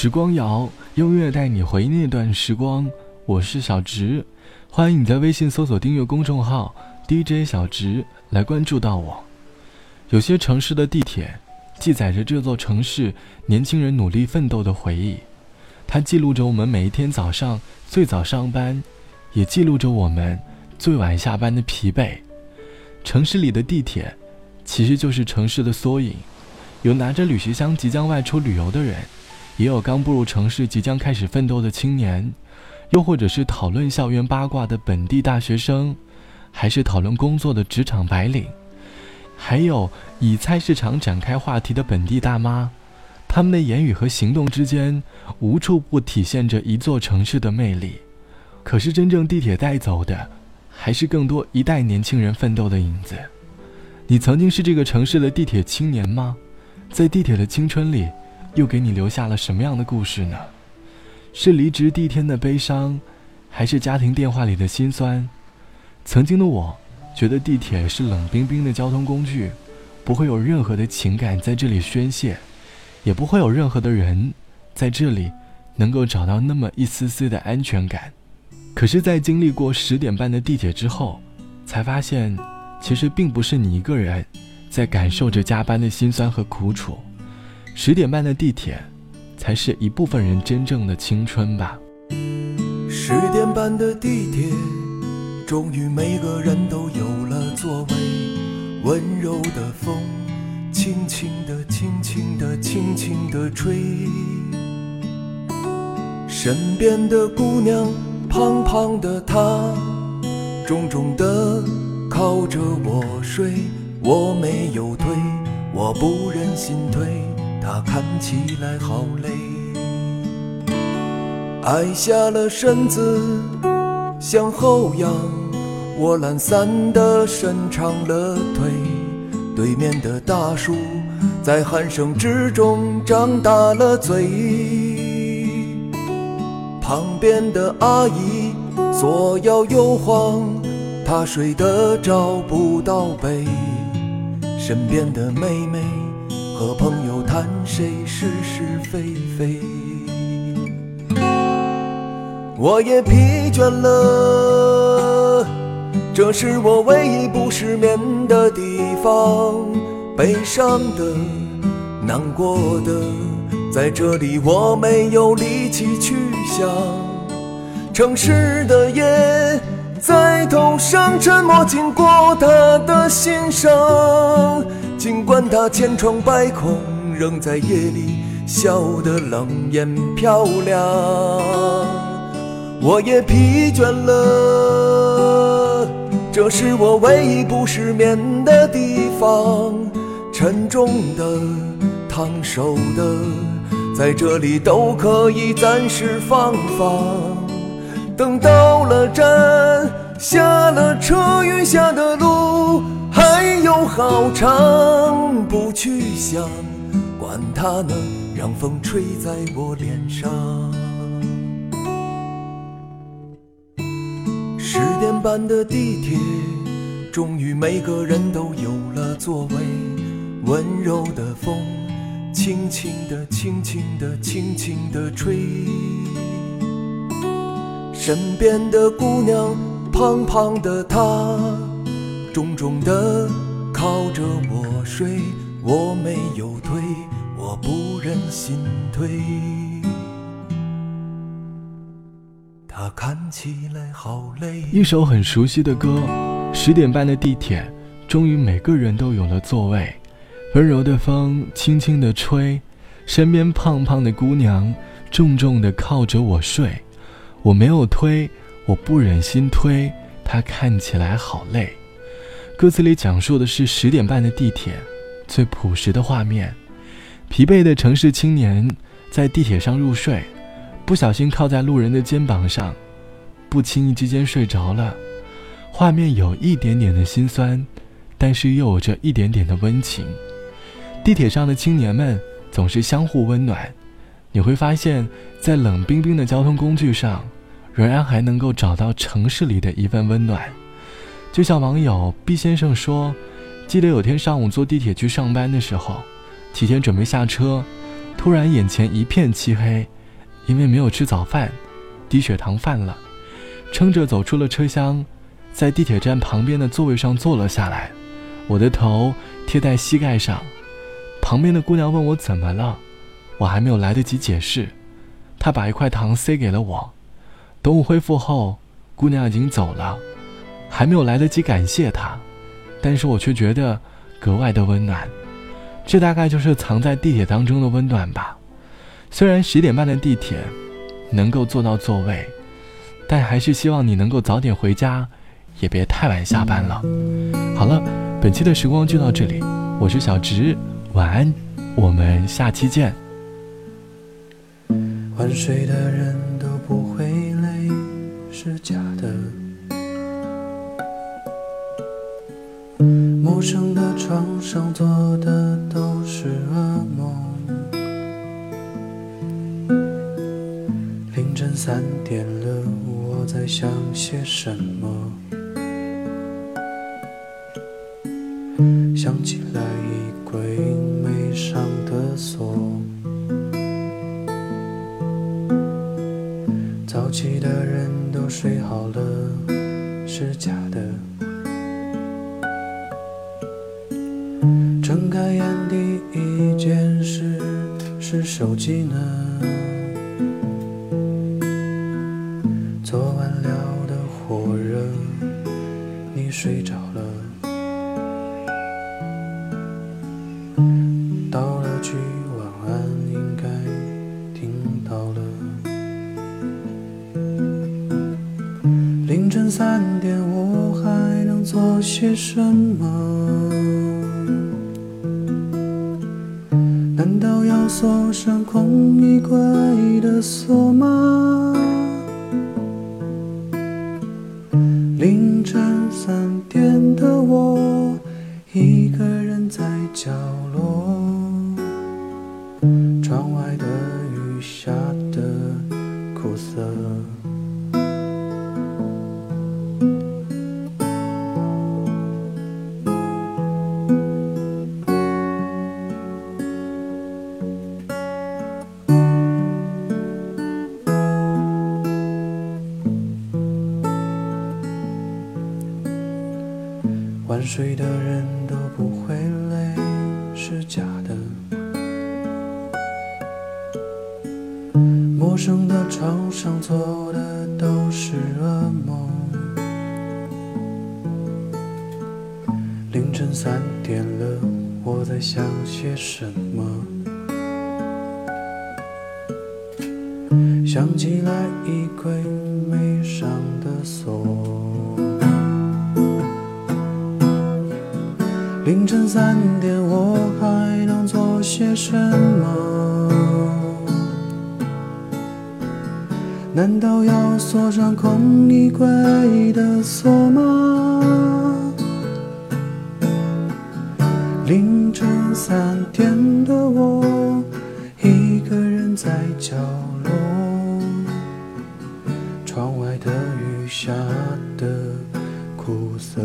时光谣，用音乐带你回忆那段时光。我是小直，欢迎你在微信搜索订阅公众号 DJ 小直来关注到我。有些城市的地铁，记载着这座城市年轻人努力奋斗的回忆，它记录着我们每一天早上最早上班，也记录着我们最晚下班的疲惫。城市里的地铁，其实就是城市的缩影，有拿着旅行箱即将外出旅游的人。也有刚步入城市、即将开始奋斗的青年，又或者是讨论校园八卦的本地大学生，还是讨论工作的职场白领，还有以菜市场展开话题的本地大妈，他们的言语和行动之间，无处不体现着一座城市的魅力。可是，真正地铁带走的，还是更多一代年轻人奋斗的影子。你曾经是这个城市的地铁青年吗？在地铁的青春里。又给你留下了什么样的故事呢？是离职第一天的悲伤，还是家庭电话里的心酸？曾经的我，觉得地铁是冷冰冰的交通工具，不会有任何的情感在这里宣泄，也不会有任何的人在这里能够找到那么一丝丝的安全感。可是，在经历过十点半的地铁之后，才发现，其实并不是你一个人在感受着加班的辛酸和苦楚。十点半的地铁，才是一部分人真正的青春吧。十点半的地铁，终于每个人都有了座位。温柔的风，轻轻地、轻轻地、轻轻地吹。身边的姑娘，胖胖的她，重重地靠着我睡。我没有推，我不忍心推。他看起来好累，矮下了身子向后仰，我懒散地伸长了腿。对面的大叔在鼾声之中张大了嘴，旁边的阿姨左摇右晃，她睡得找不到北。身边的妹妹。和朋友谈谁是是非非，我也疲倦了。这是我唯一不失眠的地方，悲伤的、难过的，在这里我没有力气去想。城市的夜在头上沉默，经过他的心上。管他千疮百孔，仍在夜里笑得冷艳漂亮。我也疲倦了，这是我唯一不失眠的地方。沉重的、烫手的，在这里都可以暂时放放。等到了站，下了车，余下的路。还有好长，不去想，管它呢，让风吹在我脸上。十点半的地铁，终于每个人都有了座位。温柔的风，轻轻地、轻轻地、轻轻地吹。身边的姑娘，胖胖的她。重重的靠着我睡，我没有推，我不忍心推。他看起来好累。一首很熟悉的歌，十点半的地铁，终于每个人都有了座位。温柔的风轻轻的吹，身边胖胖的姑娘重重的靠着我睡，我没有推，我不忍心推。她看起来好累。歌词里讲述的是十点半的地铁，最朴实的画面。疲惫的城市青年在地铁上入睡，不小心靠在路人的肩膀上，不经意之间睡着了。画面有一点点的心酸，但是又有着一点点的温情。地铁上的青年们总是相互温暖，你会发现在冷冰冰的交通工具上，仍然还能够找到城市里的一份温暖。就像网友毕先生说：“记得有天上午坐地铁去上班的时候，提前准备下车，突然眼前一片漆黑，因为没有吃早饭，低血糖犯了，撑着走出了车厢，在地铁站旁边的座位上坐了下来，我的头贴在膝盖上，旁边的姑娘问我怎么了，我还没有来得及解释，她把一块糖塞给了我，等我恢复后，姑娘已经走了，还没有来得及感谢他，但是我却觉得格外的温暖。这大概就是藏在地铁当中的温暖吧。虽然十点半的地铁能够坐到座位，但还是希望你能够早点回家，也别太晚下班了。好了，本期的时光就到这里，我是小直，晚安，我们下期见。晚睡的人都不会累，是假的。陌生的床上做的都是噩梦。凌晨三点了，我在想些什么？想起来衣柜没上的锁。早起的人都睡好了，是假的。手机呢。昨晚聊得火热，你睡着了。到了句晚安，应该听到了。凌晨三点，我还能做些什么？难道要锁上空衣柜的锁吗？凌晨三点的我，一个人在角落，窗外的雨下睡的人都不会累，是假的。陌生的床上做的都是噩梦。凌晨三点了，我在想些什么？想起来衣柜没上的锁。凌晨三点，我还能做些什么？难道要锁上空衣柜的锁吗？凌晨三点的我，一个人在角落，窗外的雨下得苦涩。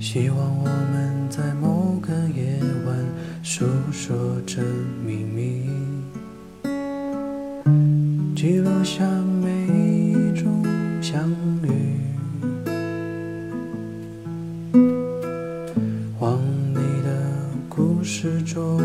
希望我们在某个夜晚诉说着秘密，记录下每一种相遇。往你的故事中